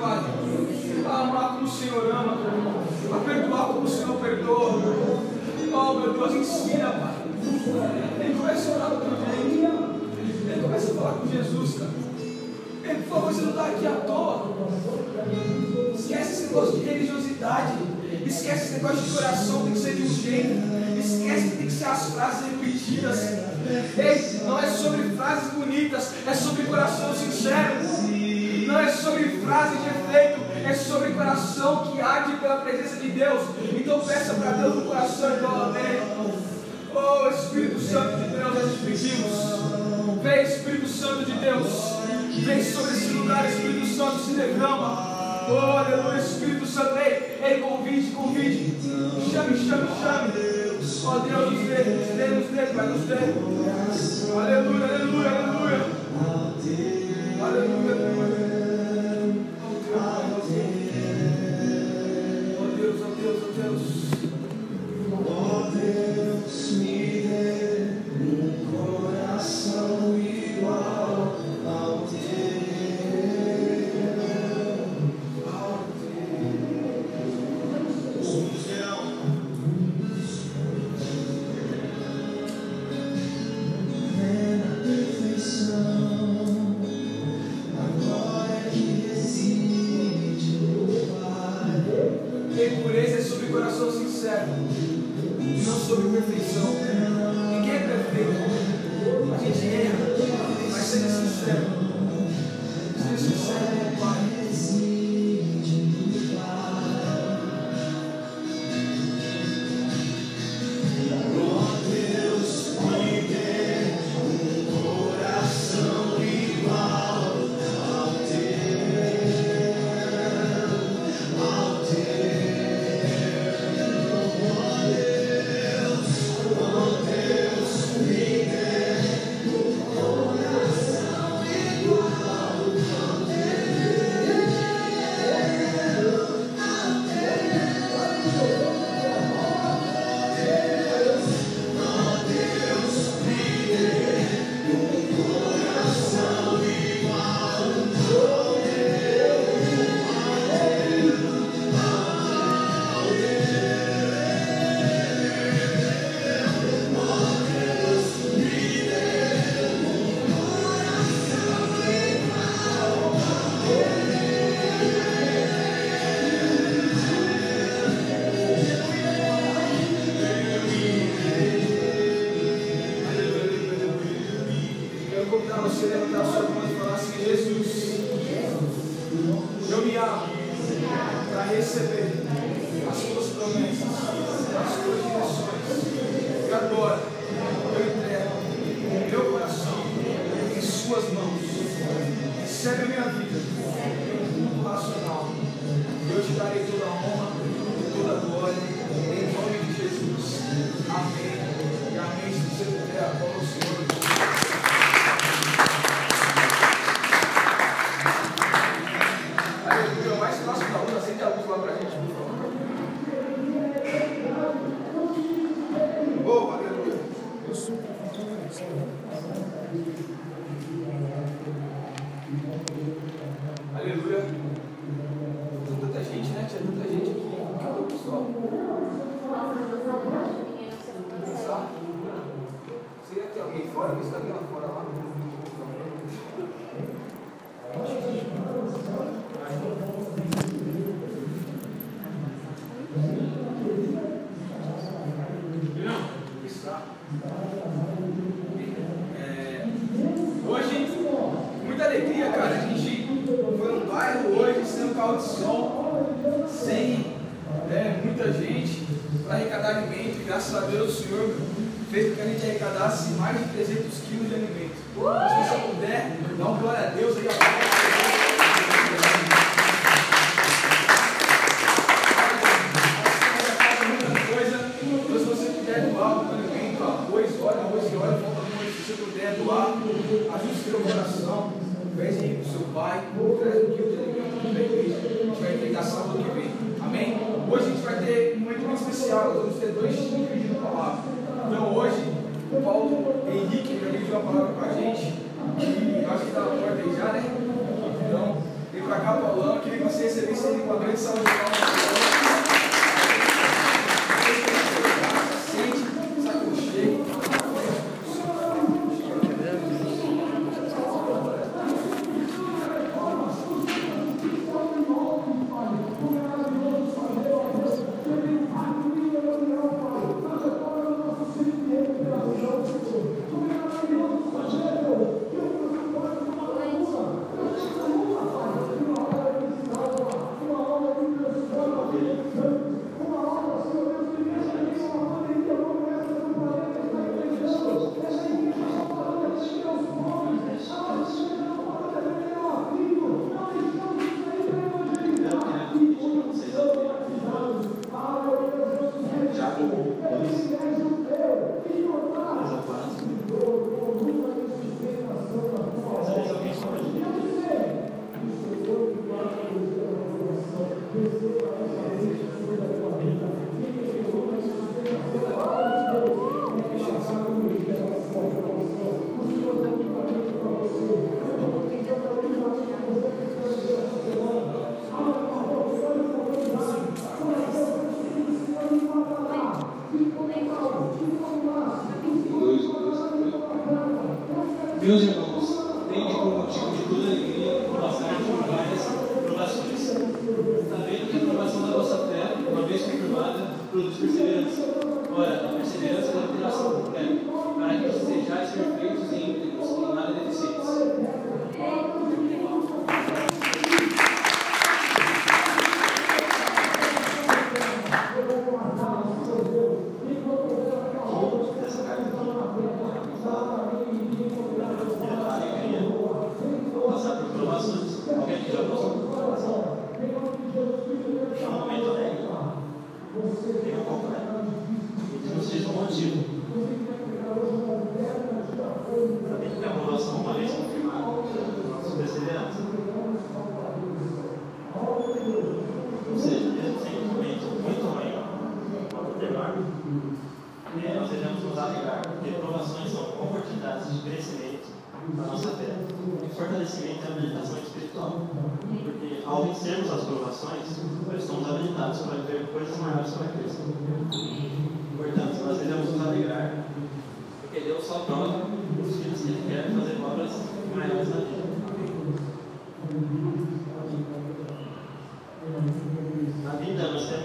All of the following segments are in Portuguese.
Pai. A amar como o Senhor ama, a perdoar como o Senhor perdoa. Oh, meu Deus, ensina, Pai. Ele começa a orar outro dia, Ele começa a falar com Jesus, cara. Ele, por favor, você não está aqui à toa. Esquece esse negócio de religiosidade. Esquece esse negócio de coração, tem que ser de um jeito. Esquece que tem que ser as frases repetidas. Ei, não é sobre frases bonitas, é sobre coração sincero não é sobre frase de efeito, é sobre coração que arde pela presença de Deus. Então peça para Deus um coração igual a dele. Oh Espírito Santo de Deus, nós te pedimos. Vem Espírito Santo de Deus. Vem sobre esse lugar, Espírito Santo se derrama. Oh, aleluia, Espírito Santo, ei, ei, convide, convide. Chame, chame, chame. Ó Deus, nos dê, nos dê, nos dê, nos dê. Aleluia, aleluia, aleluia. Aleluia, aleluia. me there.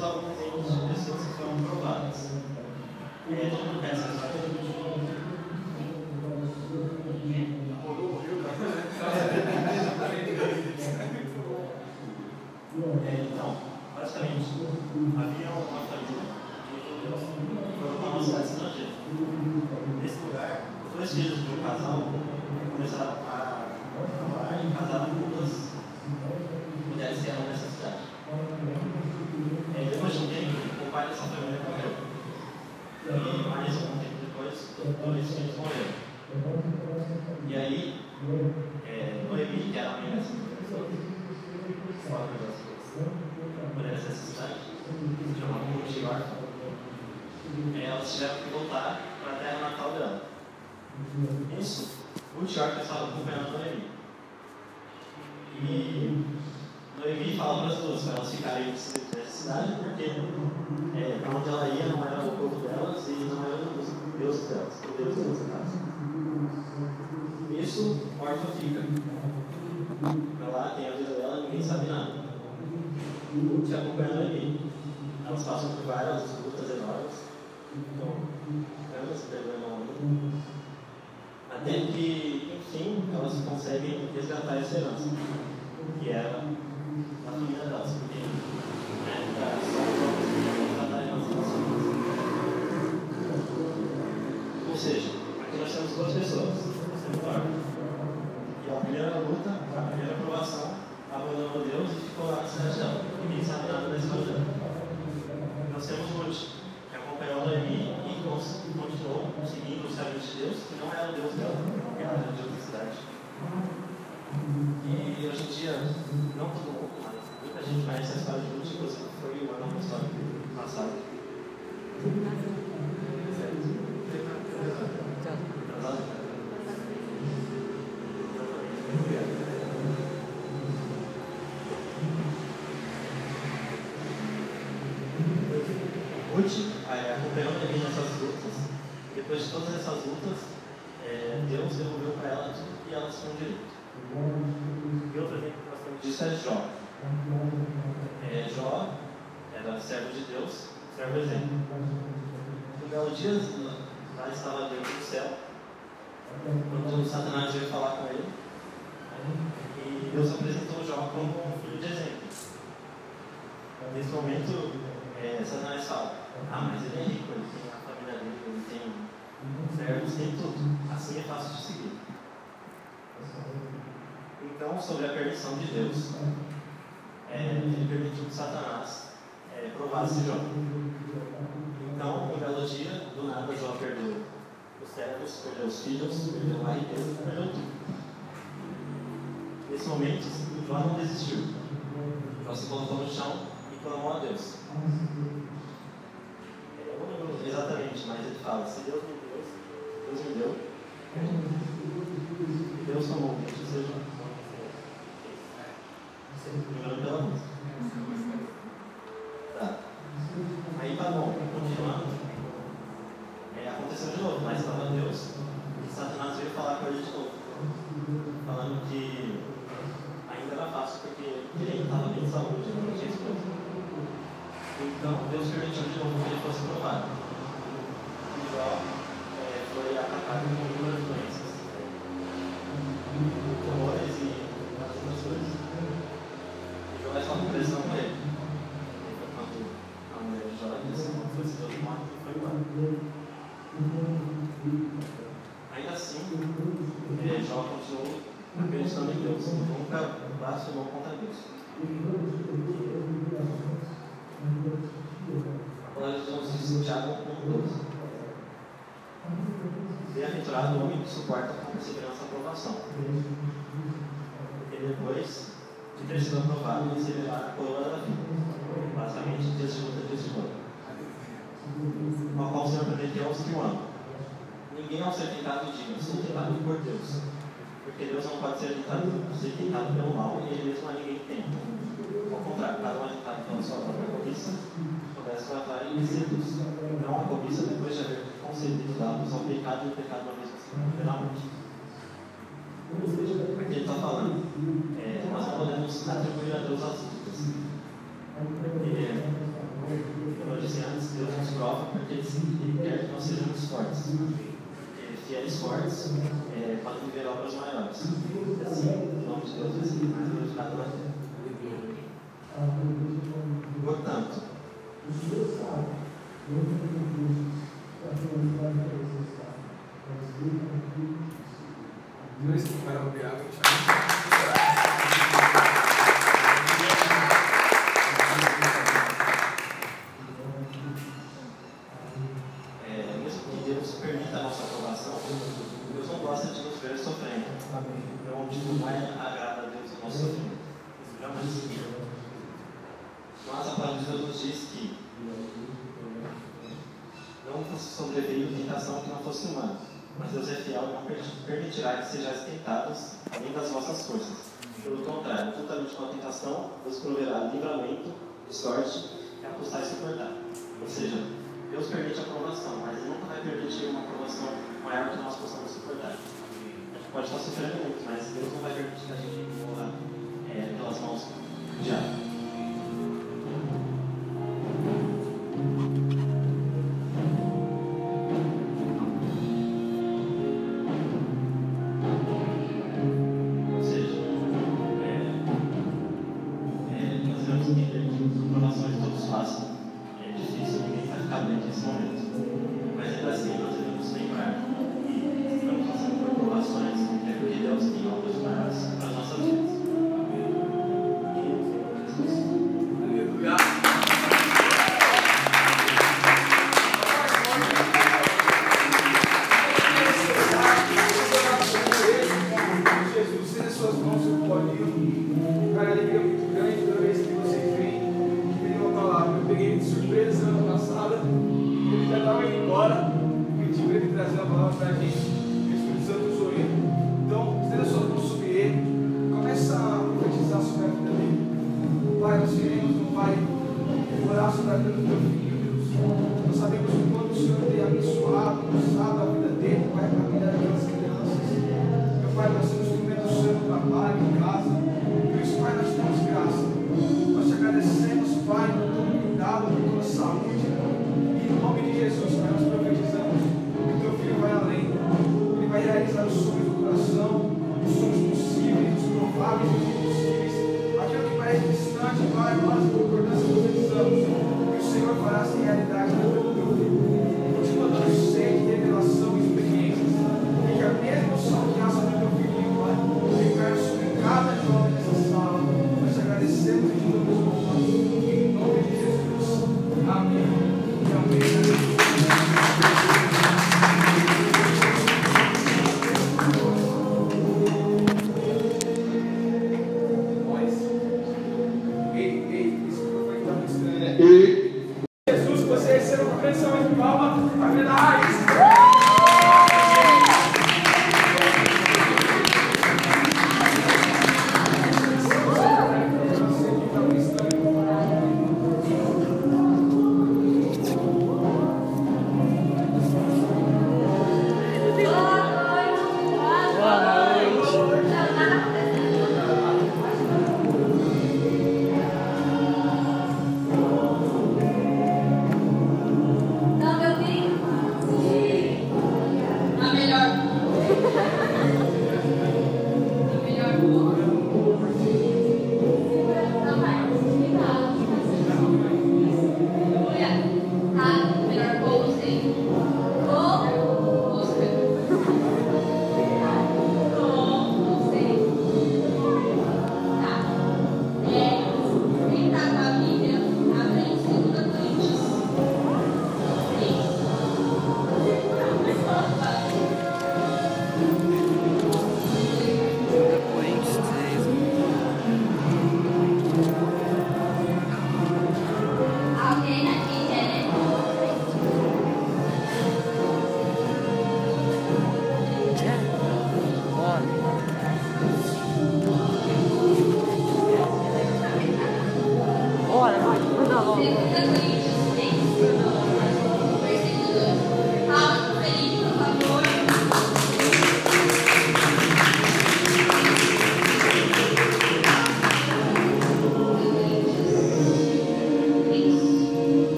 total com todos pessoas que foram provadas. O método pensa que Serve exemplo. Um belo dia, lá estava Deus no céu, quando Satanás veio falar com ele. E Deus apresentou Jó como um filho de exemplo. Nesse momento, é, Satanás fala: Ah, mas ele é rico, ele tem a família dele, ele tem servos, tem tudo. Assim é fácil de seguir. Então, sobre a permissão de Deus, é, ele permitiu que Satanás é, provasse Jó. Então, um belo dia, do nada, Jó perdeu os servos, perdeu os filhos, perdeu a riqueza, perdeu tudo. Nesse momento, Jó não desistiu. Jó se colocou no chão e clamou a Deus. Eu não lembro exatamente, mas ele fala: Se Deus me deu, Deus me deu. Deus tomou, que seja. Lembrando pela música. aconteceu de novo, mas estava Deus. E Satanás veio falar com ele de novo. Falando que ainda era fácil, porque ele estava bem de saúde, não tinha esposa. Então Deus permitiu de novo que ele fosse provado. fortes, É, fortes, Esportes, é, é, é para viver obras maiores. Assim, em nome de Deus, vai ser mais glorificado na terra. Portanto, os dois sabem, eu não tenho para glorificar a presença, mas Deus que vai operar,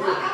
Yeah.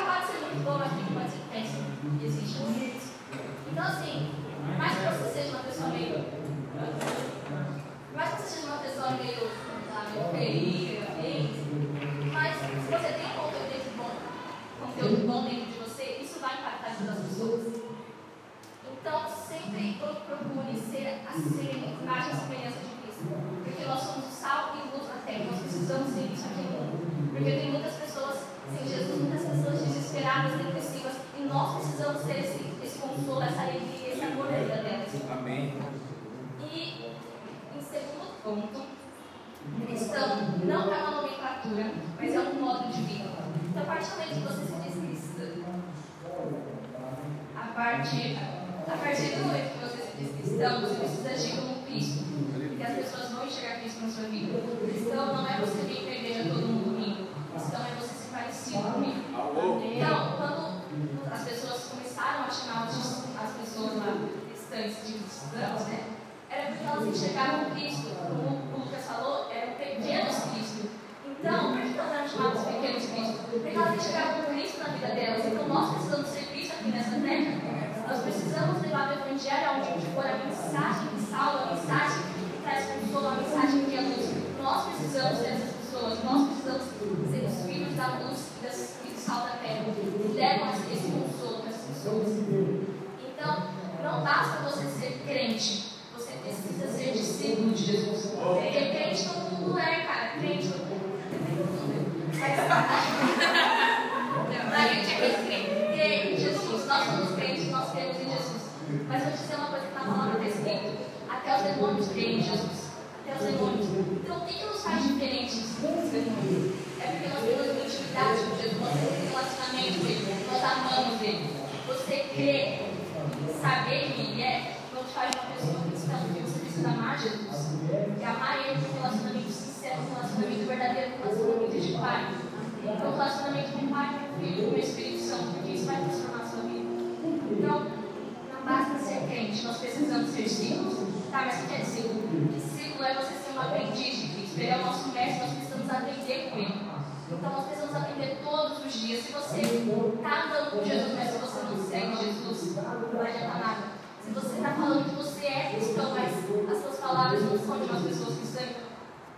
Se você está andando com Jesus, mas se você não segue Jesus, não vai adiantar nada. Se você está falando que você é cristão, mas as suas palavras não são de cristãs,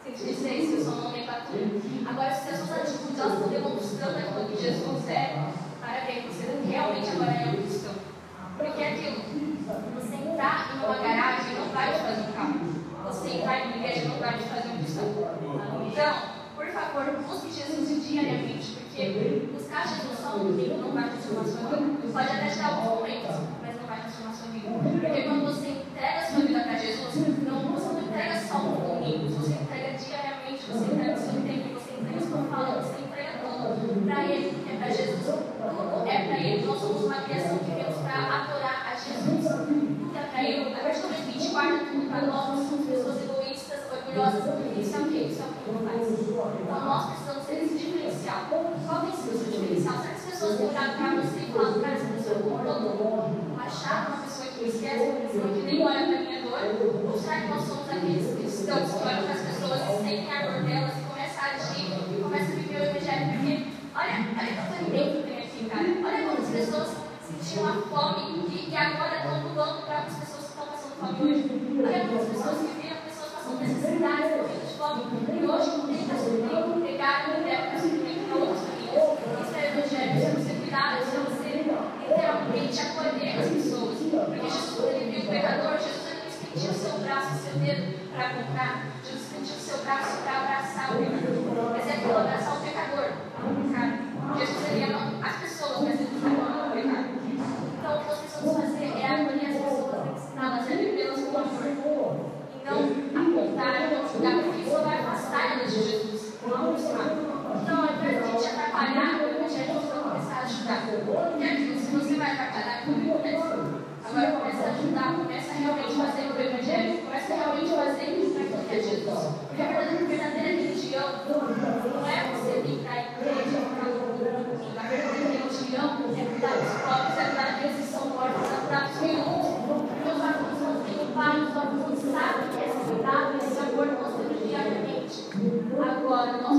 sem te dizer isso, eu sou uma nomenclatura. Agora, se as suas atitudes elas estão demonstrando aquilo que Jesus é, parabéns, você realmente agora é um cristão. Porque é aquilo, você entrar em uma garagem não vai te fazer um carro. Você entrar em uma igreja não vai te fazer um cristão. Então, por favor, busque Jesus diariamente, porque buscar no domingo não vai sua vida. Pode até te dar alguns momentos, mas não vai transformar sua vida. Porque quando você entrega sua vida para Jesus, não, você não entrega só no domingo, você entrega diariamente, você entrega o seu tempo, você entrega a sua fala, você entrega tudo para Ele, é para Jesus. Tudo é para Ele. Nós somos uma criação que viemos para adorar a Jesus. Tudo é para Ele. A partir do momento que a gente guarda tudo para nós, nós somos pessoas egoístas, orgulhosas. Isso é o que? Isso é o que não faz. Então nós precisamos ter esse diferencial. Qual tem sido o seu diferencial? Será que as pessoas têm olhado para você e falado, cara, essa pessoa é como todo mundo? Uma pessoa que me esquece, uma pessoa que nem olha para a minha dor? Ou será que nós somos aqueles cristãos que olham para as pessoas e sentem a dor delas e começam a agir e começam a viver o evangelho? Porque olha, olha quanto alimento tem aqui, cara. Olha quantas pessoas sentiam a fome e, e agora estão doando para as pessoas que estão passando fome hoje. Olha quantas pessoas que viram pessoas passando necessidades, morrendo de fome. E hoje não tem para suprir, pegar e levar para suprimento para outras famílias. Isso é evangelho, cuidar, isso é você literalmente acolher as pessoas. Porque Jesus, ele viu o pecador, Jesus ele estendia o seu braço, o seu dedo para comprar. Jesus estendia o seu braço para abraçar o pecador. Mas é abraçar o pecador, pecado. Jesus ele ama as pessoas, mas ele não ama Porque aquilo, se você vai batalhar, tudo começa. Agora começa a ajudar, começa a realmente fazer o evangelho, começa a realmente fazer isso para que é Jesus. Porque a verdadeira, verdadeira religião não é você vir para a igreja, para o mundo. A verdadeira religião é cuidar dos pobres, é cuidar aqueles que são mortos, é cuidar dos feios. Meus avós não têm pai, os avós não sabem esse cuidado, esse amor constante diariamente. Agora, nós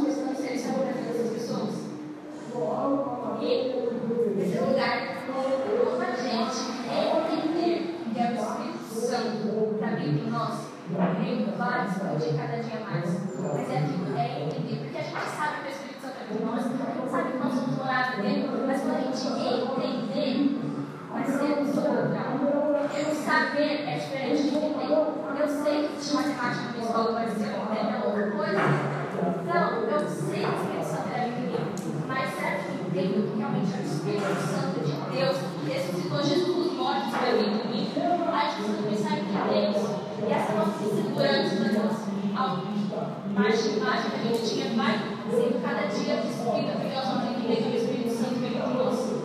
a gente vai sendo cada dia destruída, porque nós vamos entender que o Espírito Santo vem trouxe.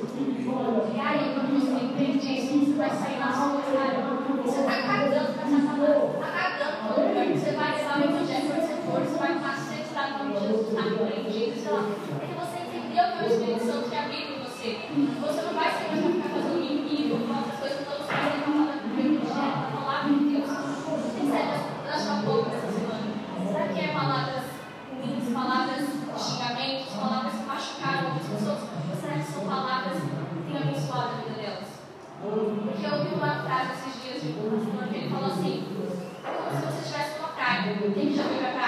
E aí, quando você entende isso, você vai sair na rua, cara. Você está cagando com essa palavra, está cagando todo mundo. Você vai levar o evangelho quando você for, você vai passar, você está com Jesus, está compreendido, sei lá. É porque você entendeu que o Espírito Santo te abriu em você. Você não vai ser mais ficar fazendo inimigo, ouvi uma frase esses dias de curso, onde ele falou assim: como se você tivesse uma praga, que já veio pra praga?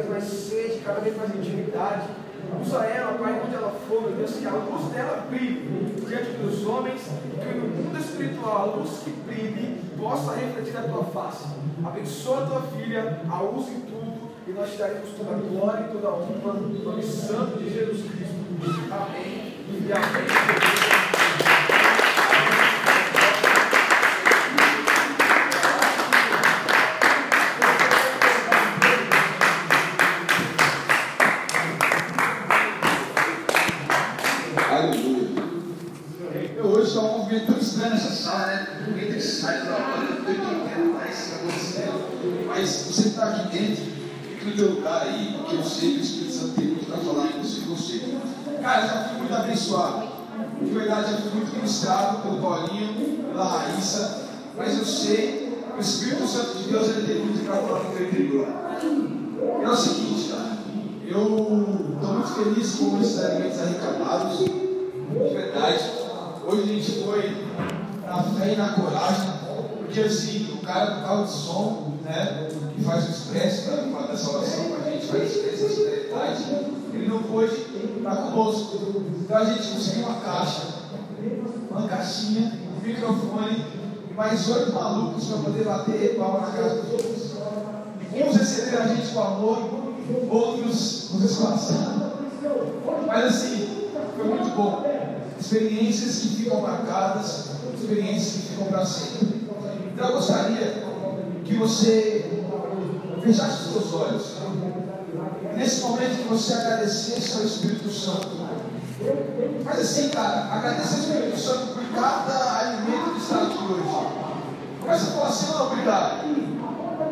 Vez mais sede, cada vez mais intimidade. Usa ela, Pai, onde ela for, meu Deus, que a luz dela brilhe diante dos homens, que no mundo espiritual a luz que brilhe possa refletir a tua face. Abençoa a tua filha, a use em tudo, e nós te daremos toda a glória e toda a honra no nome santo de Jesus Cristo. Amém. E amém. Aleluia. Eu hoje estou um movimento tão estranho nessa sala, né? Ninguém tem sai da hora, eu não estou entendendo mais o que está acontecendo. Mas você que está aqui dentro, fica no teu lugar aí, porque eu sei que o Espírito Santo tem muito para falar em você e você. Cara, eu já fui muito abençoado. De verdade, já fui muito ministrado pelo Paulinho, pela Raíssa, mas eu sei que o Espírito Santo de Deus ele tem muito para falar no teu interior. E é o seguinte, cara, eu estou muito feliz com esses alimentos arrecadados, de verdade. Hoje a gente foi na fé e na coragem, porque assim, o cara do carro de som, né, que faz o expresso da, da salvação com a gente, faz expresso da solidariedade, ele não pôde estar conosco. Então a gente conseguiu uma caixa, uma caixinha, um microfone e mais oito malucos para poder bater palma na casa dos outros. Uns receberam a gente com amor, outros nos escorraçaram. Mas assim, foi muito bom. Experiências que ficam marcadas, experiências que ficam para sempre. Então eu gostaria que você fechasse os seus olhos. Nesse momento que você agradecesse ao Espírito Santo. Mas assim, cara, agradeça ao Espírito Santo por cada alimento que está aqui hoje. Começa a falar assim, não, obrigado.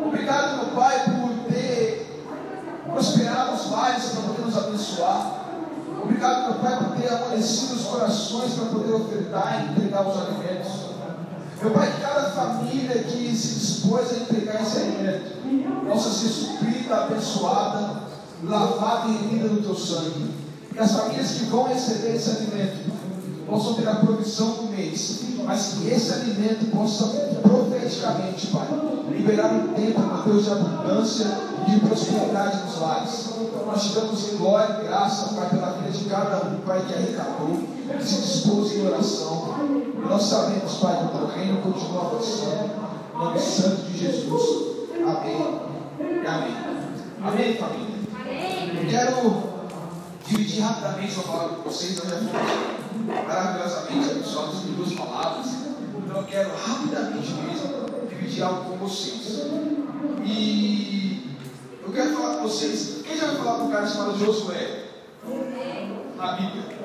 Obrigado, meu Pai, por ter prosperado os vales para poder nos abençoar. Obrigado, meu Pai, por ter amolecido os corações para poder ofertar e entregar os alimentos. Meu Pai, cada família que se dispôs a entregar esse alimento possa ser suprida, abençoada, lavada e remida no teu sangue. Que as famílias que vão receber esse alimento possam ter a provisão do mês, mas que esse alimento possa profeticamente, Pai, liberar um tempo, meu Deus, de abundância e de prosperidade nos lares. Nós te damos glória e graça, Pai, pela vida de cada um, Pai, que arrecadou, que se dispôs em oração. E nós sabemos, Pai, que o teu reino continua avançando. Em nome santo de Jesus. Amém. E amém. Amém, família. Eu quero dividir rapidamente uma palavra com vocês. Eu já fui maravilhosamente abençoados em duas palavras. Então eu quero rapidamente mesmo dividir algo com vocês. E eu quero falar com vocês. Quem já vai falar com um cara chamado Josué? Na Bíblia.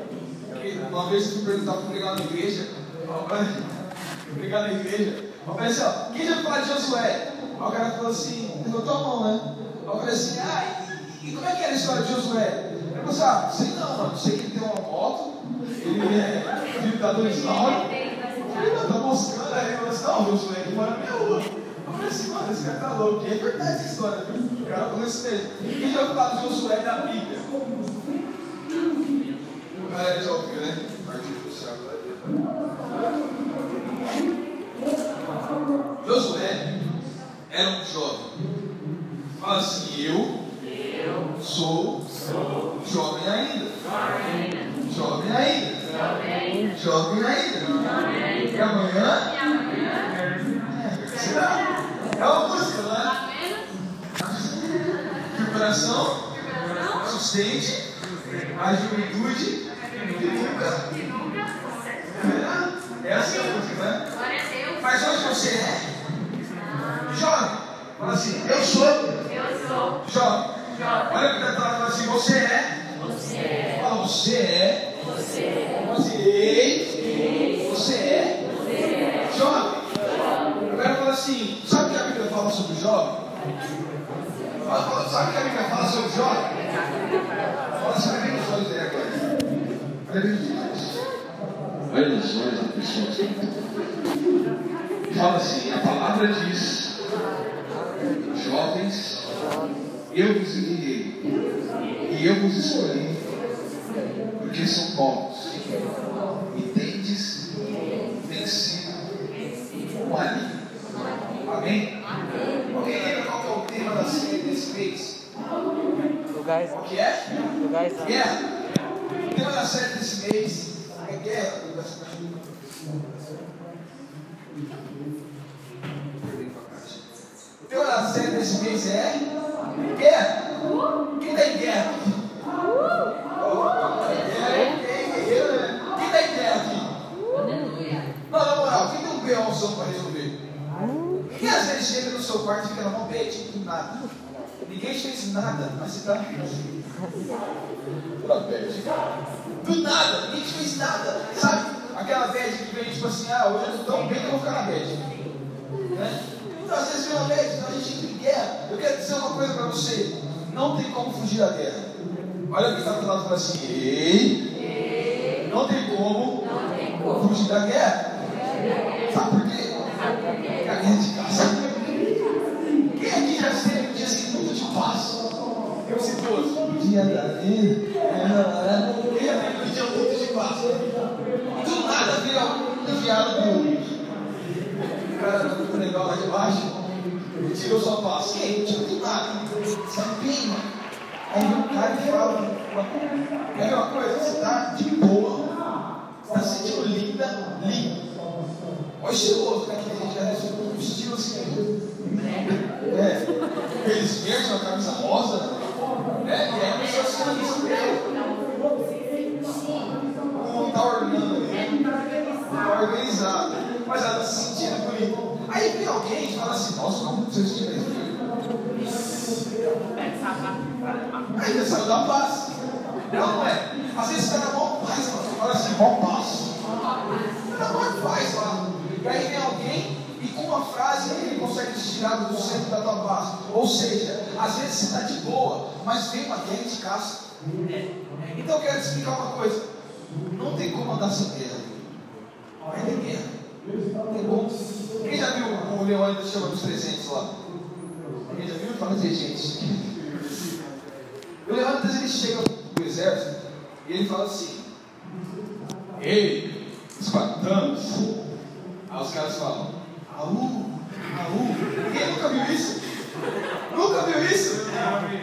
Uma vez eu fui perguntar para pregar na igreja. Pregar na igreja. Eu falei assim, ó, quem já falar de Josué? Aí o cara falou assim, levantou a mão, né? Eu falei assim, ah, e, e como é que era a história de Josué? Assim, ah, sei não, mano. Sei que ele tem uma moto, ele é filho da Dorival. Ele tá moscando aí, ele falou assim, não, Josué, que mora na minha rua. Eu falei assim, mano, esse cara tá louco. E é verdade essa história, viu? O cara falou isso mesmo. Quem já vai falar de Josué da Bíblia? O cara já ouviu, né? Partido do céu, Josué era um jovem. Fala assim, eu, sou, jovem ainda. Jovem ainda. Jovem ainda. E amanhã? Será? É uma música, né? Que o coração sustente a juventude que nunca. É essa é a música, né? Mas hoje você é jovem. Fala assim, eu sou jovem. Olha para o fala assim, você é. Fala, você é. Fala assim, ei, você é jovem. Eu quero falar assim, sabe o que a Bíblia fala sobre jovem? Fala, fala, Sabe o que a Bíblia fala sobre jovem? Fala assim, olha bem nos olhos dele agora. Olha bem nos olhos. Olha nos olhos da pessoa Fala assim, a palavra diz, jovens, eu vos enviei. E eu vos escolhi. Porque são bons. E tendes vencido o maligno. Amém? Alguém lembra é qual é o tema da série desse mês? É? O que é? O Guerra. O tema da série desse mês é guerra. O tema da série desse mês é guerra. Quem tem guerra aqui? Quem tem guerra aqui? Não, na moral, quem tem um B.O.zão para resolver? Quem às vezes chega no seu quarto e fica na mão do nada? Ninguém fez nada, Pura bad. Do nada, ninguém fez nada. Sabe? Aquela bad que vem tipo assim, ah, hoje eu estou tão bem que eu vou ficar na bad. Né? Então às vezes vem uma bad, então a gente guerra. Eu quero dizer uma coisa para você. Não tem como fugir da guerra. Olha o que está do lado e fala assim, ei, não tem como fugir da guerra. Sabe por quê? Porque a guerra é de casa. Quem aqui já esteve um dia assim muito de paz? Eu hoje. O dia da vida. Quem já teve um dia muito de paz? Do nada vira enviado do cara do legal lá de baixo. Tirou sua paz. Quem? Tipo, do nada. Mano? Aí um cara fala. É uma coisa, você está de boa. Está sentindo linda, lindo. Olha o estiloso, né? Que a gente já recebeu um estilo assim. É. Eles verdes, uma camisa rosa. Né? E aí a pessoa assim, isso mesmo. Não está ornando ali. Está organizado. Mas ela se. Aí vem alguém e fala assim, nossa, como você estiver Aí você saiu da paz. Não, não é. Às vezes você está na paz, mano. Fala assim, maior paz. Na maior paz lá. E aí vem alguém e com uma frase ele consegue te tirar do centro da tua paz. Ou seja, às vezes você está de boa, mas vem uma guerra de caça. Então eu quero te explicar uma coisa. Não tem como andar sem guerra. Vai ter guerra. Quem já viu o Leônidas chama dos 300 lá? Quem já viu? Fala assim, gente. O Leônidas ele chega do exército e ele fala assim: Ei, espartanos. Aí os caras falam: Aú, aú. Quem nunca viu isso? Nunca viu isso?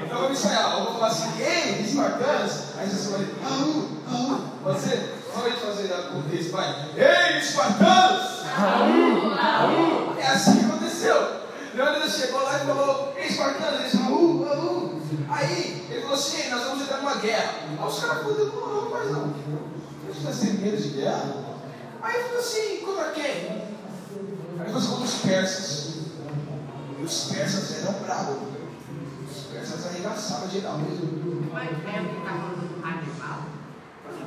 Então vamos ensaiar. Eu vou falar assim: Ei, espartanos. Aí você vai aú, aú. Você? Só a gente fazer isso, vai. Ei, espartanos! Aú, aú. É assim que aconteceu. Leônidas chegou lá e falou: Ei, espartanos. Eles falaram: Aú, aú. Aí ele falou assim: nós vamos entrar numa guerra. Aí os caras falaram: não, não, mas não. A gente está sem medo de guerra. Aí ele falou assim: contra quem? Aí ele falou assim: contra os persas. E os persas eram bravos. Os persas arregaçavam geral mesmo. Mas é o que está animal?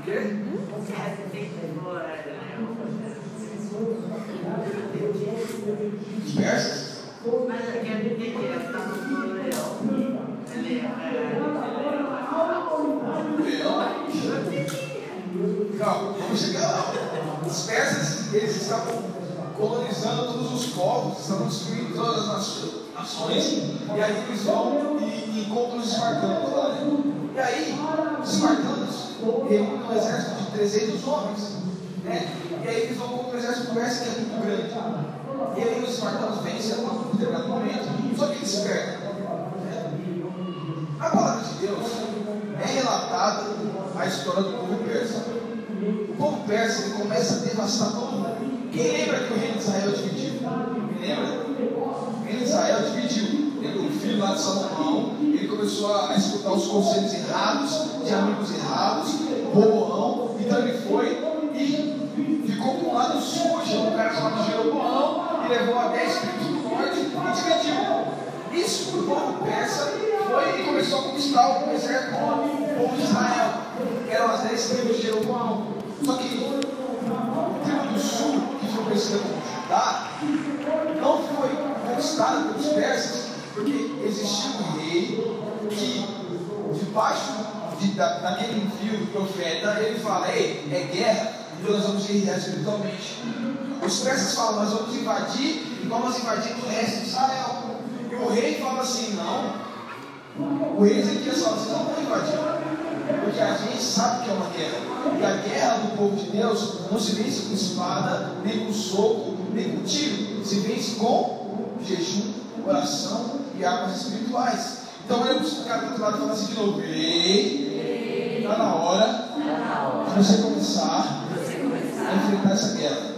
O quê? O que Os persas? Mas eu quero entender, está falando leão. Vamos chegar lá. Os persas, eles estavam colonizando todos os povos, estavam destruindo todas as nações. E aí eles vão e, encontram os espartanos lá. E aí, os espartanos reúnem um exército de 300 homens. Né? E aí eles vão contra o exército persa que é muito grande. E aí os espartanos vencem a um determinado momento, só que eles perdem. Né? A palavra de Deus é relatada a história do povo persa. O povo persa ele começa a devastar todo mundo. Quem lembra que o reino de Israel dividiu? Quem lembra? O reino de Israel dividiu. Lembra o filho lá de Salomão? Começou a escutar os conselhos errados, de amigos errados, Roboão. Então ele foi e ficou com o lado sujo. Um cara chamado Jeroboão e levou a 10 tribos do norte e dividiu. Isso o povo persa foi e começou a conquistar o exército do povo de Israel. Eram as 10 tribos de Jeroboão. Só que a tribo do sul, que foi conhecida como Judá, não foi conquistada pelos persas, porque existia um rei que, debaixo de, da, daquele envio do profeta, ele fala: Ei, é guerra, então nós vamos guerrear espiritualmente. Os persas falam: Nós vamos invadir e vamos invadir o resto de Israel. E o rei fala assim: Não. O rei Ezequias fala assim: Não vou invadir. Porque a gente sabe que é uma guerra. E a guerra do povo de Deus não se vence com espada, nem com soco, nem com tiro. Se vence com jejum, oração e armas espirituais. Então olha para o cara do outro lado e fala assim de novo: Ei, Está na hora de você começar a enfrentar essa guerra.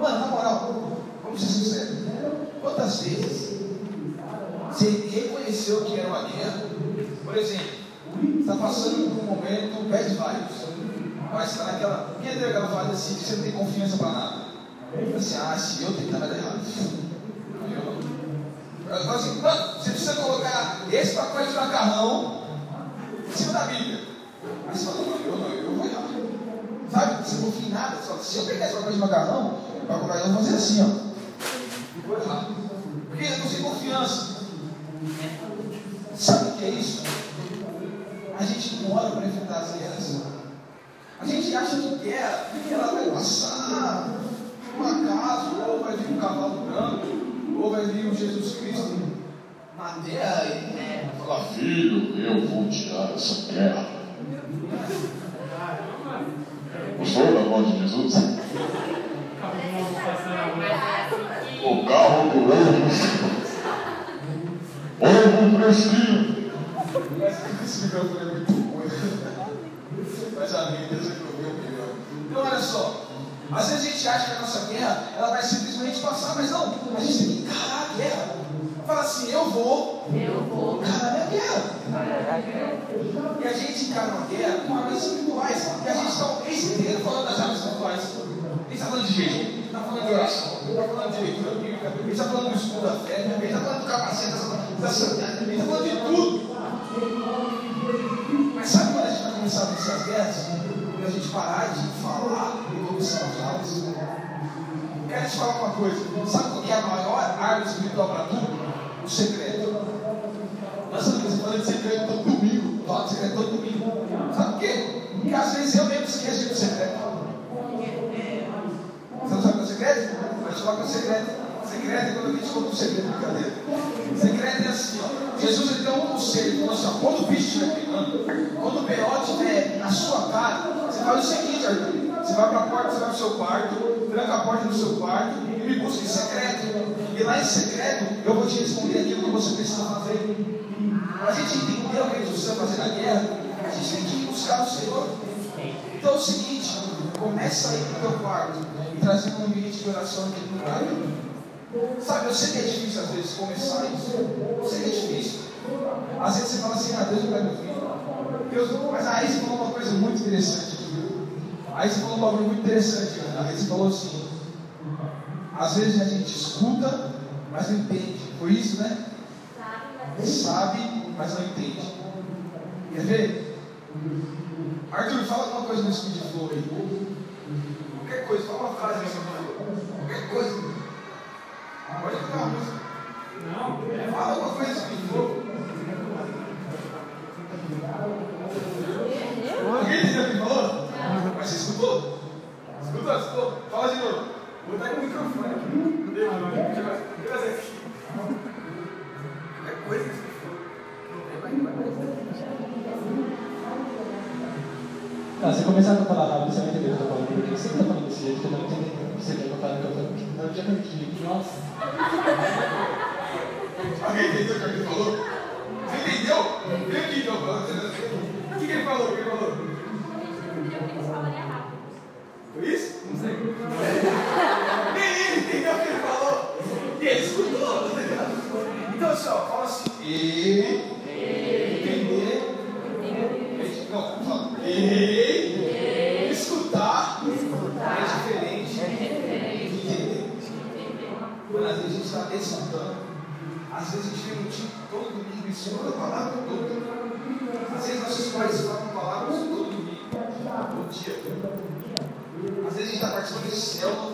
Mano, na moral, vamos ser sinceros. Quantas vezes você reconheceu que era uma guerra? Por exemplo, você está passando por um momento bad vibes. Mas está naquela. Quem é aquela fase assim que você não tem confiança para nada? Assim, ah, se eu tentar vai dar errado. Eu assim, você precisa colocar esse pacote de macarrão em cima da Bíblia. Aí você fala, não, eu não, eu vou errar. Sabe? Você não confia em nada. Se eu pegar esse pacote de macarrão, eu vou fazer assim, ó. Vou. Porque eu não tenho confiança. Sabe o que é isso? A gente mora para enfrentar as guerras. A gente acha que guerra, ela vai passar por um acaso, ou vai vir um cavalo branco, ou vai vir um Jesus Cristo na terra e falar, filho, eu vou tirar essa guerra. Gostou da voz de Jesus? O carro do ovo. Ovo fresquinho. Esse microfone é muito ruim. Mas a minha Deus resolveu o melhor. Então olha só. Às vezes a gente acha que a nossa guerra ela vai simplesmente passar, mas não. A gente tem que encarar a guerra. Fala assim, eu vou. Eu vou. Encarar a guerra. E a gente encara uma guerra com armas espirituais. E a gente está o mês inteiro falando das armas espirituais. Gente está falando de jejum, está falando de oração, está falando de leitura bíblica, gente está falando do escudo da fé, gente está falando do capacete da santidade, a gente está falando de tudo. Mas sabe quando a gente vai começar a vencer as guerras? Quando a gente parar de falar usá-las. Quero te falar uma coisa. Sabe qual que é a maior arma espiritual para tudo? O segredo. Nós estamos falando de segredo todo domingo. Fala de segredo todo domingo. Sabe por quê? Porque às vezes eu mesmo esqueço do segredo. Você não sabe o segredo? Mas falar que o segredo. Segredo é quando a gente conta o segredo, brincadeira. Segredo é assim, ó. Jesus ele deu um conselho, falou assim, ó, quando o bicho estiver pegando, quando o B.O. estiver na sua cara, você faz o seguinte, Arthur. Você vai para a porta, você vai para o seu quarto, tranca a porta do seu quarto e me busca em secreto. E lá em secreto eu vou te responder aquilo que você precisa fazer. Para a gente entender o que gente precisa fazer na guerra, a gente tem que buscar o Senhor. Então é o seguinte, começa a ir para o teu quarto e trazer um ambiente de oração aqui no lugar. Sabe, eu sei que é difícil às vezes começar isso. Eu sei que é difícil. Às vezes você fala assim, ah, Deus não vai me ouvir. Deus, mas aí você falou uma coisa muito interessante? Aí você falou um bagulho muito interessante, Ana. Aí você falou assim, às vezes a gente escuta, mas não entende. Foi isso, né? Sabe, mas não entende. Quer ver? Arthur, fala alguma coisa no speed flow aí. Qualquer coisa, fala uma frase nessa Qualquer coisa. Pode cantar uma música. Não. Fala alguma coisa nesse speed flow. Alguém entendeu o que ele falou? Mas você escutou? Escutou? Escutou? Fala de novo. Vou botar com o microfone aqui. Não não. Eu aqui. Qualquer coisa que você Não, se começar a falar rápido, você vai entender o que eu tô falando, porque você está falando desse jeito que eu não entendi. Você quer que eu fale o que eu tô falando? Não, já entendi. Nossa. Alguém entendeu o que ele falou? Você entendeu? Vem aqui, então. O que, que ele falou? O que ele falou? Foi isso? Não sei. Nem ele entendeu o que ele falou. E ele escutou? Então, assim, ó, fala assim. E. Entender. Não, fala. E. Escutar. É diferente. Quando às vezes a gente está escutando, às vezes a gente vem no time todo domingo e escuta a palavra domingo. Às vezes nossos pais falam palavras todo domingo, todo dia. Às vezes a gente está participando desse célula,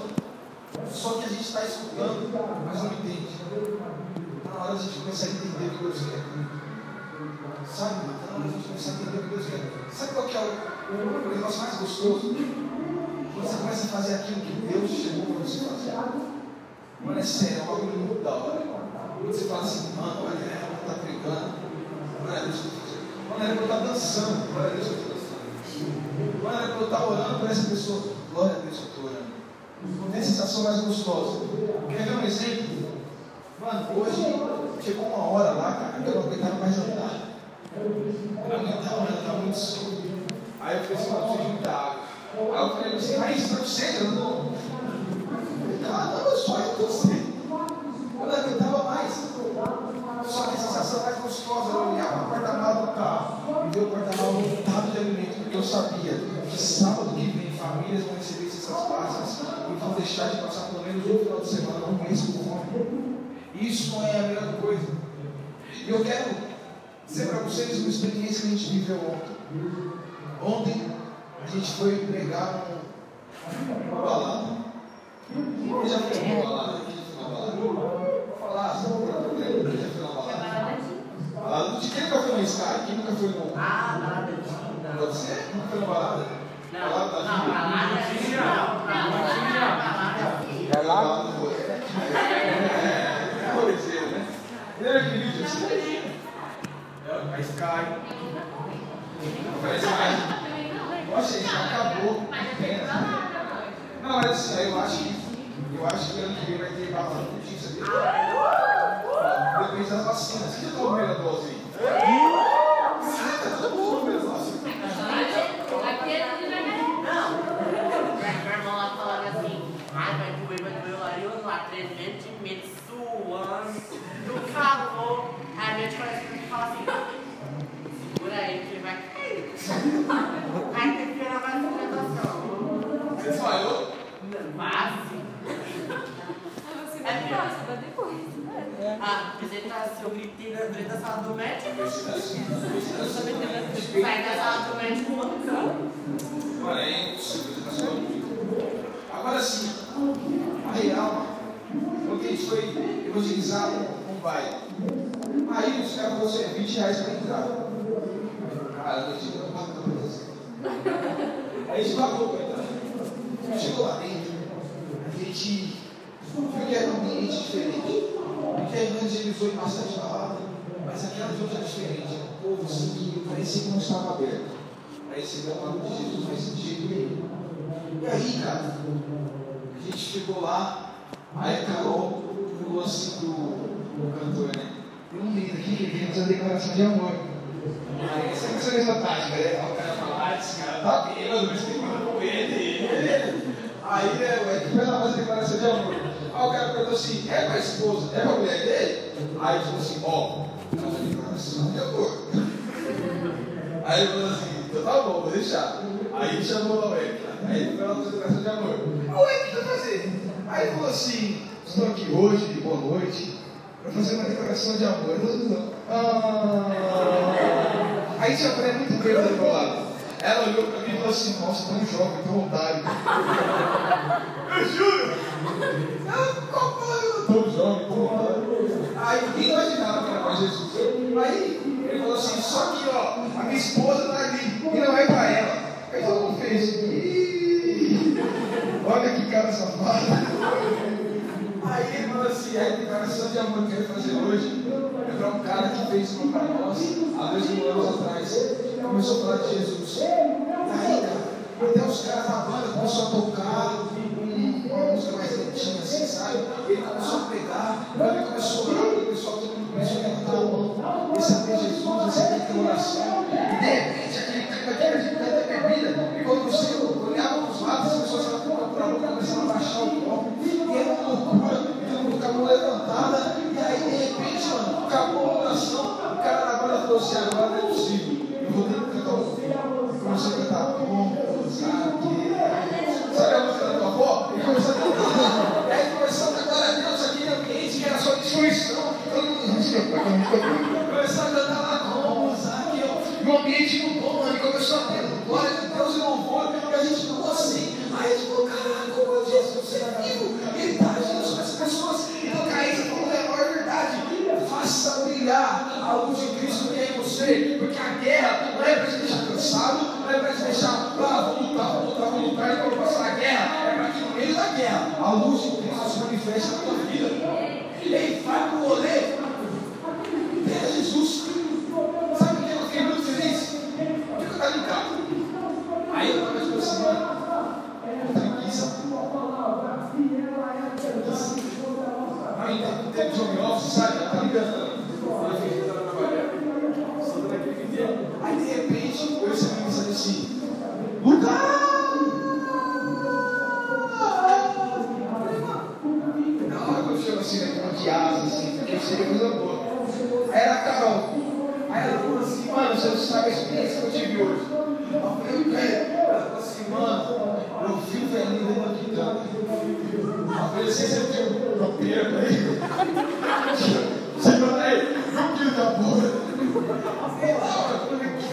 só que a gente está escutando, mas não entende. Está na hora de a gente começar a entender o que Deus quer. Sabe? Está na hora de a gente começar a entender o que Deus quer. Sabe qual que é o, o negócio mais gostoso? Quando você começa a fazer aquilo que Deus chamou para você fazer. Mano, é sério, é bagulho muito da hora. Quando você fala assim, mano, olha, é, ela está pregando. Glória a Deus que eu estou fazendo. Quando eu estou dançando. Glória a Deus que eu estou dançando. Mano, quando eu estava orando para essa pessoa. Glória a Deus eu. Não tem sensação mais gostosa. Quer ver um exemplo? Mano, hoje chegou uma hora lá, cara, eu não aguentava mais andar. Ela não tá, ela tá muito seca. Aí eu falei assim, eu preciso de água. Aí eu falei assim, mas não. Eu falei, ah, não, eu só eu sede. Eu não aguentava mais. Só que a sensação mais gostosa era olhar para o porta-malas do carro e ver o porta-malas lotado de alimento, porque eu sabia que sábado que vem famílias vão receber essas passas e vão deixar de passar pelo menos um final de semana com mês com fome. Isso não é a melhor coisa. E eu quero dizer para vocês uma experiência que a gente viveu ontem. Ontem a gente foi pregar numa balada. Quem já foi numa balada? Quem já foi numa balada? Vou falar, só para problema. Quem já foi numa balada? Balada de quem nunca foi no Sky? Quem nunca foi no. Ah, nada disso. Você? Nunca foi numa balada? Balada não, balada é não, balada É lá no. É, é rolezeiro, né? Lembra aquele vídeo assim? É, a Sky. A Sky. Nossa, gente, acabou. Não, mas assim, eu acho que. Eu acho que ano que vem vai ter balada? Depende das vacinas. Quem tomou a primeira dose aí? Caraca, todo mundo tomou a primeira dose. Aqui é tudo devagar. Não, meu irmão lá falando assim, ai, vai doer, vai doer, lá eu lá, trementemente, suando, no calor. Aí a gente parece que fala assim, segura aí que ele vai cair. Aí tem que virar mais apresentação. Você desmaiou? Quase. Você vai ficar, você vai depois. Ah, apresentação, eu gritei na frente da sala do médico. Sai da sala do médico sua vida. Agora sim, a real, ontem a gente foi evangelizar um, um bairro. Aí os caras assim, é 20 reais para entrar. Cara, eu disse, não pago pra. Aí gente pagou para entrar. Chegou lá dentro, a gente viu que era um ambiente diferente. E que a evangelizou em bastante palavra, mas aquela hoje era diferente. Era um povo assim que parecia que não estava aberto para receber a palavra de Jesus, mas de jeito nenhum. E aí, cara, a gente ficou lá, aí Carol falou assim pro cantor, né? Tem um lindo aqui que queremos a declaração de amor. Aí essa é a mesma tática, né? O cara fala, ah, esse cara tá bêbado, mas tem que mandar com ele, ele. Aí, né, o Ed foi lá fazer declaração de amor. Aí o cara perguntou assim, é pra esposa, é pra mulher dele? Aí ele falou assim, ó, é uma declaração de amor. Aí ele falou assim, então tá bom, vou deixar. Aí chamou o Eric. Aí ele foi lá fazer declaração de amor. O Eric vai fazer. Aí ele falou assim, estou aqui hoje, de boa noite, para fazer uma declaração de amor. Eu falei, ah. Aí tinha mulher muito bêbada do meu lado. Ela olhou para mim e falou assim, nossa, tão jovem, tão otário. Eu juro. Eu tão jovem, tão otário. Aí ninguém imaginava que era para Aí ele falou assim, só que ó, a minha esposa está ali e não é para ela. Aí todo mundo fez. "Ih, Olha que cara safado. Aí ele falou assim, a declaração de amor que eu quero fazer hoje é para um cara que fez uma para nós há dois mil anos atrás. Começou a falar de Jesus. Aí, cara, até os caras da banda começaram a tocar um- uma música mais lentinha, assim, sabe? Ele começou a quando ele começou a orar, oração. E de repente, aquele aquele de cada bebida, e quando você olhava para os lados, as pessoas estavam procurando começavam a baixar o copo, e era uma loucura, e todo mundo com a mão levantada, e aí de repente, mano, acabou a oração, o cara da banda falou assim, agora não é possível, eu vou ter que cantar um Começou a cantar, como sabe, sabe a música da tua avó? E começou a cantar, e aí começou a cantar a Deus aquele ambiente que era só destruição, todo mundo começou a cantar lá, como sabe, e o ambiente mudou, mano, e começou a ter glória de Deus e louvor, e a gente ficou assim, aí a gente falou, caraca, como Jesus é vivo, ele está agindo sobre as pessoas, então Caísa falou, é a maior verdade, faça brilhar a luz de Cristo que é em você, porque a guerra não é para te deixar cansado, não é para te deixar, ah, vou lutar, vou lutar, vou lutar, e quando passar a guerra, é para que no meio da guerra, a luz de Cristo se manifeste na tua vida, ei, vai pro rolê, Pega Jesus. Sabe por que eu fiquei muito feliz? Porque eu estava em casa. Aí eu estava tipo assim, mano, preguiça. Aí tem tempo de home office, sabe? Tá ligando. Eu fiquei tentando trabalhar. Só dando aquele andando. Adolescência eu tenho uma perca aí. Chegou aí, não filho da porra. Ei, Laura, como é que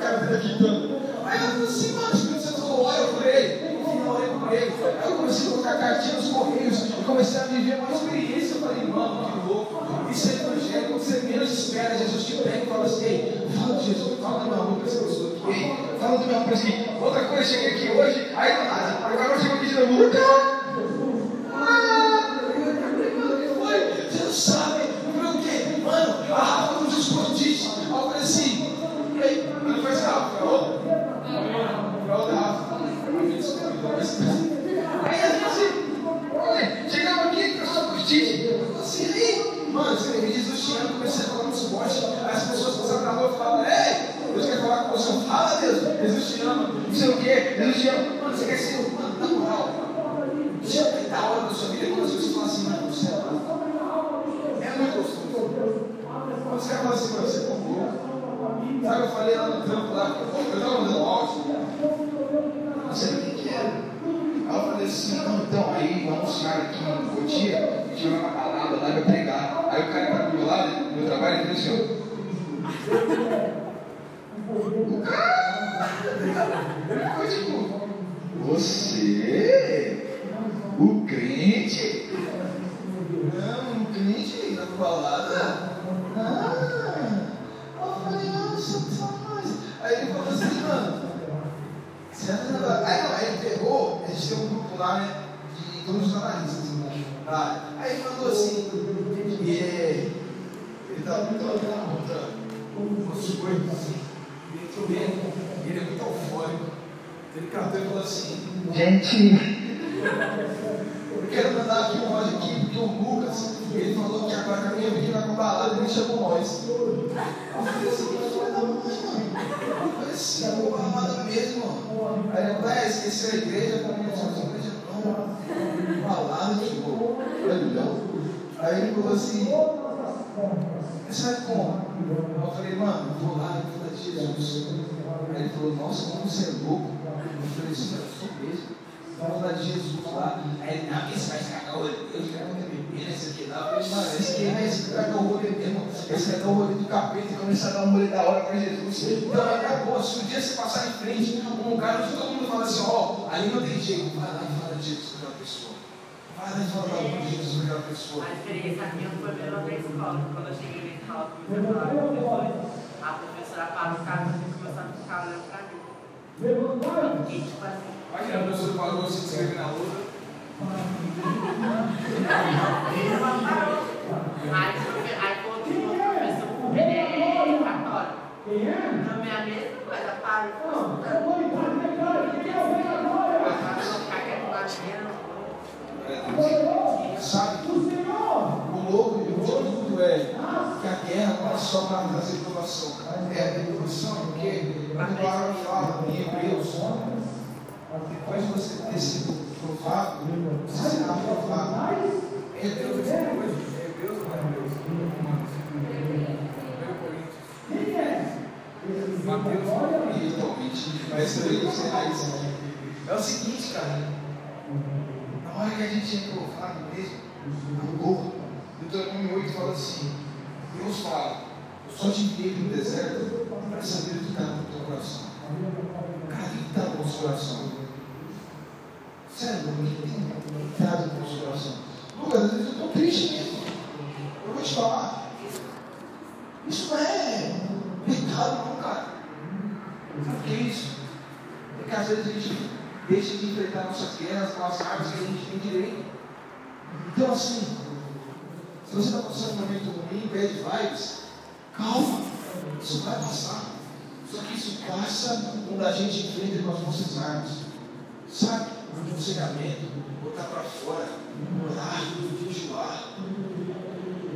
cara, gritando? Aí eu falei assim, mano, Espírito Santo falou, ele. No final, orei por ele. Aí eu comecei a colocar cartinha nos correios comecei a viver uma experiência. Eu falei, mano, que louco. Isso é evangelho, quando você menos espera, Jesus te pega e fala assim, ei, fala de Jesus, fala do meu amor para essa pessoa aqui. Fala do meu amor aqui. Outra coisa, cheguei aqui hoje, aí do nada, agora eu chego aqui de novo, cara. Você não sabe, o quê? Mano, a Rafa nos escondite. Aí eu falei assim, e aí, não foi essa Rafa, foi outra? Foi outra Rafa. Aí a gente assim, chegava aqui, pessoal curtite. Eu falei assim, aí, mano, você me diz o Chiano, comecei a falar no suporte. Aí as pessoas passavam na rua e ei, Deus quer falar com você. Fala, Deus, Jesus te ama. Não sei o quê, Jesus te ama. Mano, você quer ser, mano, na moral. Deixa eu tentar a hora da sua vida quando as pessoas falam assim, mano, você é louco. É muito gostoso. Quando os caras assim, mano, você é louco. Sabe, eu falei lá no trampo lá, eu estava mandando áudio. Não sei o que que era. Aí eu falei assim, não, então, aí vamos chegar aqui no Cotia, a gente vai numa balada lá e vai pregar. Aí o cara que tá do meu lado, no meu trabalho, ele falou assim, ó. O cara, ele ficou tipo, você, o crente? Não, o crente na balada? Ah, eu falei, nossa, mas. Aí ele falou assim, mano. Aí, não, aí ele pegou, a gente tem um grupo lá, né? De todos os analistas. Tá? Aí ele mandou assim, e é, ele tá muito na outra, umas coisas assim, ele é muito eufórico. Ele cantou e falou assim, gente, eu quero mandar aqui um áudio aqui, porque o Lucas, ele falou que agora com a minha vida vai com balada, ele chamou nós. Eu falei assim, que foi da mãe, mano. Eu falei assim, eu vou balada mesmo. Aí ele falou, é, esqueceu a igreja, eu falei, não, a igreja não, balada, tipo, olha, Aí ele falou assim, você sabe como? Eu falei, mano, eu vou lá e vou de Jesus. Aí ele falou, nossa, como você é louco. Eu falei assim, eu sou mesmo. Vamos lá de Jesus lá. Aí ele, não, esse vai estragar o olho de Deus, vai beber, esse aqui lá. Eu falei, mano, esse aqui é vai dar o rolê mesmo. Esse vai dar o rolê do capeta e começar a dar um rolê da hora para Jesus. Então acabou. Se um dia você passar em frente, um onde todo mundo fala assim, ó, ali não tem jeito, vai lá e fala de Jesus para aquela pessoa. Vai lá e fala de Jesus para aquela pessoa. A experiência minha foi a mesma da escola. Quando eu cheguei escola, comecei a a professora parou o carro e começou a ficar olhando pra mim. E tipo assim, Imagina a pessoa parou se inscreve na outra. ela parou. Aí, aí continuou o professor, é, católico. Na minha mesa, mas a parou e falou, Agora eu vou ficar quieto lá dentro. Sabe? O louco de tudo é que a guerra não só para trazer provação. É a provação porque a palavra fala em Hebreus, depois de você ter sido provado, você será provado. É Hebreus, é Hebreus ou não é Hebreus? Mateus, eventualmente, vai ser isso. É o seguinte, cara. Na hora que a gente é provado mesmo, amor, Deuteronômio 8 fala assim: Deus fala, só te enviei do deserto para saber o que está no teu coração. Cara, o que está no nosso coração? Sério, o que está no nosso coração? Lucas, às vezes eu estou triste mesmo. Eu vou te falar. Isso não é pecado, não, cara. O que é isso? Porque às vezes a gente deixa de enfrentar nossas guerras com as armas que a gente tem direito. Então, assim, se você está passando um momento ruim, bad vibes, calma, isso vai passar. Só que isso passa quando a gente enfrenta com as nossas armas. Sabe? O aconselhamento, botar para fora, orar, jejuar.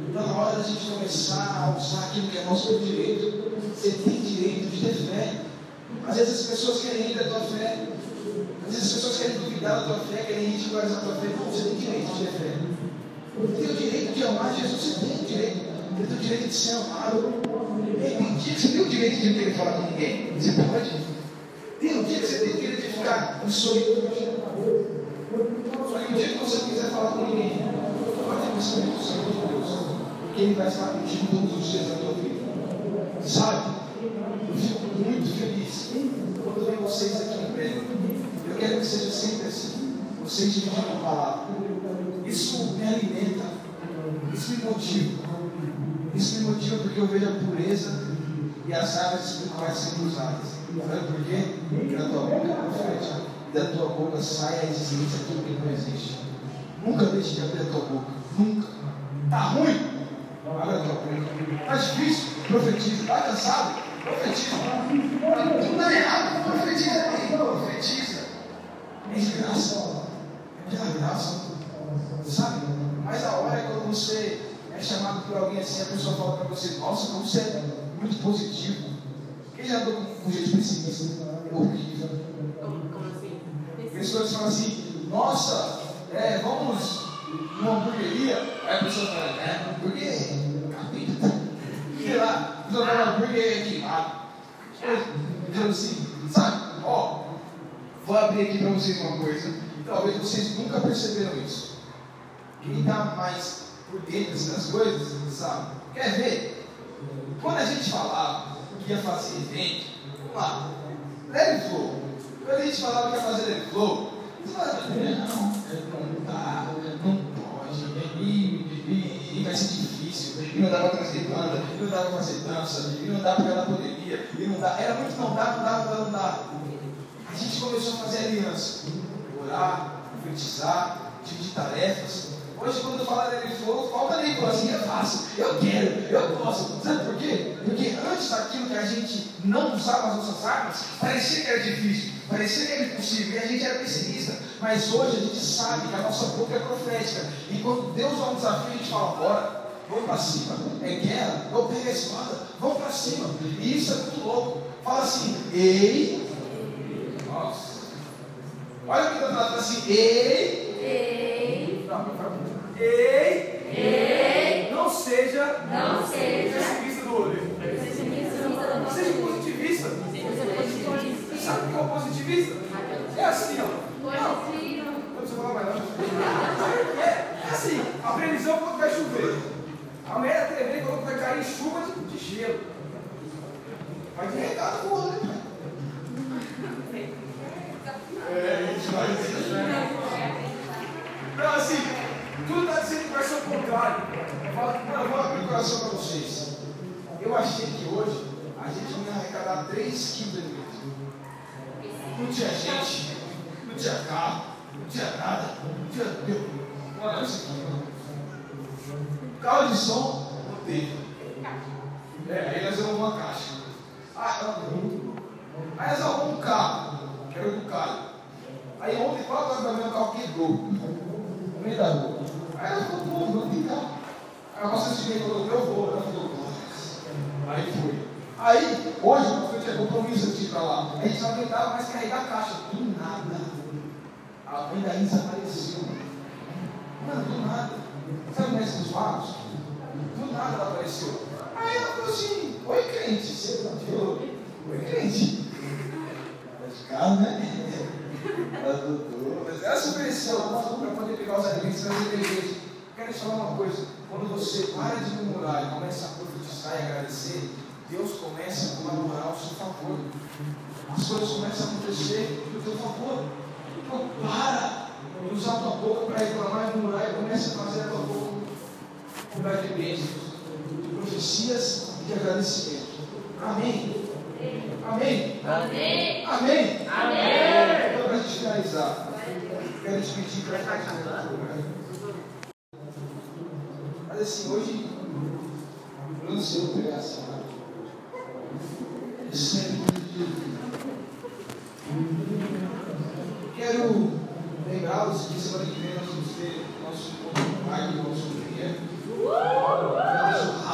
Está na hora da gente começar a usar aquilo que é nosso direito. Você tem direito de ter fé. Às vezes as pessoas querem ir da tua fé. Às vezes as pessoas querem duvidar da tua fé, querem ridicularizar a tua fé. Não, você tem direito de ter fé. O direito de amar Jesus, você tem o direito. Você tem o direito de ser amado. Tem dia que você tem o direito de não querer falar com ninguém. Você pode. Tem um dia que você tem o direito de ficar em solitude. Só que o dia que você quiser falar com ninguém, pode ter o Espírito Santo de Deus. Porque Ele vai estar contigo todos os dias da tua vida. Sabe? Eu fico muito feliz quando vejo vocês aqui em pé. Eu quero que seja sempre assim. Vocês dividindo a palavra. Isso me alimenta. Isso me motiva. Isso me motiva porque eu vejo a pureza e as águas espirituais sendo usadas. Sabe por quê? Porque da tua boca é profética e da tua boca sai a existência aquilo que não existe. Nunca deixe de abrir a tua boca. Nunca. Tá ruim? Abre a tua boca. Tá difícil? Profetiza. Tá cansado? Profetiza. Tá tudo dando errado? Profetiza. Profetiza. É de graça. É de graça. Sabe? Mas a hora é quando você é chamado por alguém assim, a pessoa fala para você, nossa, como você é muito positivo. Quem já andou com um jeito pessimista? É horrível. Como, assim? Pessoas falam assim, nossa, é, vamos numa hamburgueria. Aí a pessoa fala, é, hambúrguer, capeta. Sei lá, a pessoa fala, hambúrguer queimado. Então assim, sabe? Ó, vou abrir aqui para vocês uma coisa. Talvez vocês nunca perceberam isso. Quem está mais por dentro das coisas, sabe? Quer ver? Quando a gente falava que ia fazer evento, vamos lá, leve flow. Quando a gente falava que ia fazer leve flow, você falava, não, não dá, não pode, e, e, e vai ser difícil, e não dá para trazer banda, e não dá para fazer dança, e não dá para ela poderia, e não dá, era muito não dá, não dá, não dá, não dá. A gente começou a fazer aliança, orar, profetizar, dividir tarefas. Hoje, quando falo dele falou, falta falou assim, é fácil, eu quero, eu posso. Sabe por quê? Porque antes daquilo que a gente não usava as nossas armas, parecia que era difícil, parecia que era impossível, e a gente era pessimista. Mas hoje a gente sabe que a nossa boca é profética. E quando Deus dá um desafio, a gente fala, bora, vamos para cima. É guerra, eu pego a espada, vamos para cima. E isso é muito louco. Fala assim, ei. Nossa. Olha o que está falando assim, ei. Ei, Não, Ei, ei, não seja, não seja pessimista do olho. pessimista Seja positivista. Você sabe o que é o positivista? É assim, ó. Não, não precisa falar mais não. É, é assim, a previsão quando vai chover. Amanhã a TV falou que vai cair chuva de, de gelo. Vai de regata com o olho, né? É, a gente vai Então, assim, tudo está dizendo que vai ser o contrário. Eu falo, mano, eu vou abrir o coração para vocês. Eu achei que hoje a gente ia arrecadar 3 quilos de alimento. Não tinha gente, não tinha carro, não tinha nada, não tinha. Meu, olha isso aqui, mano. Carro de som, não teve. É, aí nós arrumamos uma caixa. Ah, não. Aí nós arrumamos um carro, que era do Caio. Aí ontem, 4 horas da manhã, o carro quebrou. Rua. Aí ela falou, pô, não tem carro. Aí a nossa assistente falou, eu vou. Ela falou. Aí foi. Aí, hoje, nós foi ter compromisso de ir para lá. A gente não aguentava mais carregar a caixa. Do nada. A mãe da Isa apareceu. Mano, do nada. Sabe o mestre dos magos? Do nada ela apareceu. Aí ela falou assim, oi crente. Você falou, oi crente. Tá de carro, né? Doutor. Mas ofereceu para poder pegar os alimentos e trazer para a igreja. Quero te falar uma coisa. Quando você para de murmurar e começa a profetizar e agradecer, Deus começa a colaborar ao seu favor. As coisas começam a acontecer do teu favor. Então para de usar a tua boca para reclamar e murmurar e começa a fazer a tua boca um lugar de bênçãos, de profecias e de agradecimento. Amém. Amém. Amém. Amém. Amém. Então, para a gente finalizar, quero te pedir para ficar Mas assim, hoje, eu não sei eu pregar assim, né? É Quero lembrá-los que semana que vem nós vamos ter nosso encontro o Pai, nosso dia. Nosso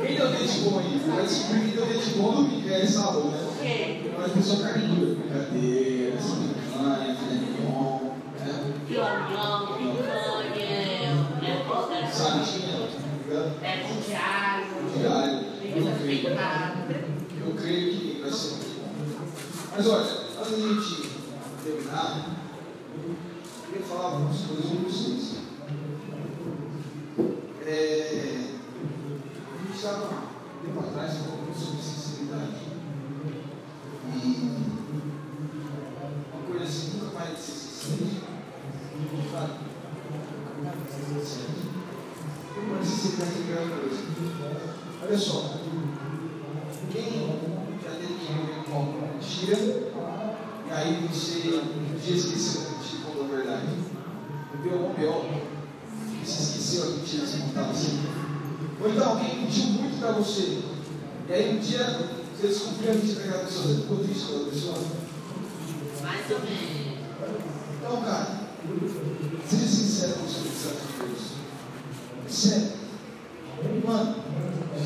Quem deu dente bom aí? Vai descobrir quem deu dente bom do que é sabor, né? Quem? Mas pessoal carne dura. Brincadeira, picanha, filé mignon, né? Piolhão, picanha, sardinha, é com diário. Diário. Eu creio que vai ser muito bom. Mas olha. Antes a gente terminar, eu queria falar algumas coisas com vocês. É, a gente estava um tempo atrás falando sobre sinceridade. E uma coisa assim nunca mais ser sincera. Assim, de fato, nunca vai ser sincera. Uma sinceridade é a coisa. Olha só. O pior, o pior, você esqueceu que você contava assim. Ou então alguém mentiu muito para você. E aí um dia você descobriu a mentira daquela pessoa. Você ficou triste com a pessoa? Mais ou menos. Então, cara, seja sincero com o Espírito Santo de Deus. Sério. Mano,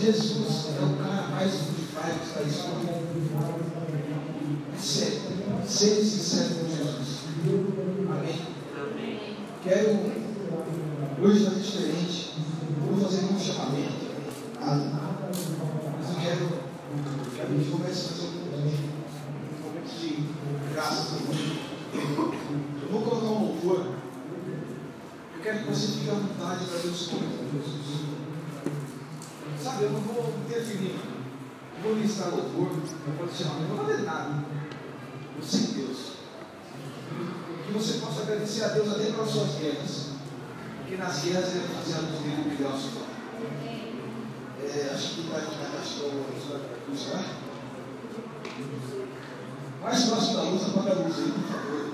Jesus é o cara mais vivificado que está escondido. É sério. Seja sincero com Jesus. Quero hoje fazer diferente. Não vou fazer nenhum chamamento. Nada. Mas eu quero que a gente comece a fazer um momento de graça. Eu vou colocar um louvor. Eu quero que você fique à vontade para Deus. Sabe, eu não vou interferir. Eu vou listar louvor, eu vou chamar, não vou fazer nada. Eu sei Deus. Que você possa agradecer a Deus até pelas suas guerras. Porque nas guerras ele fazia a luz brilhar ao seu lado. É, acho que vai ficar acho que eu vou usar. Mais próximo da luz, apaga a luz aí, por favor.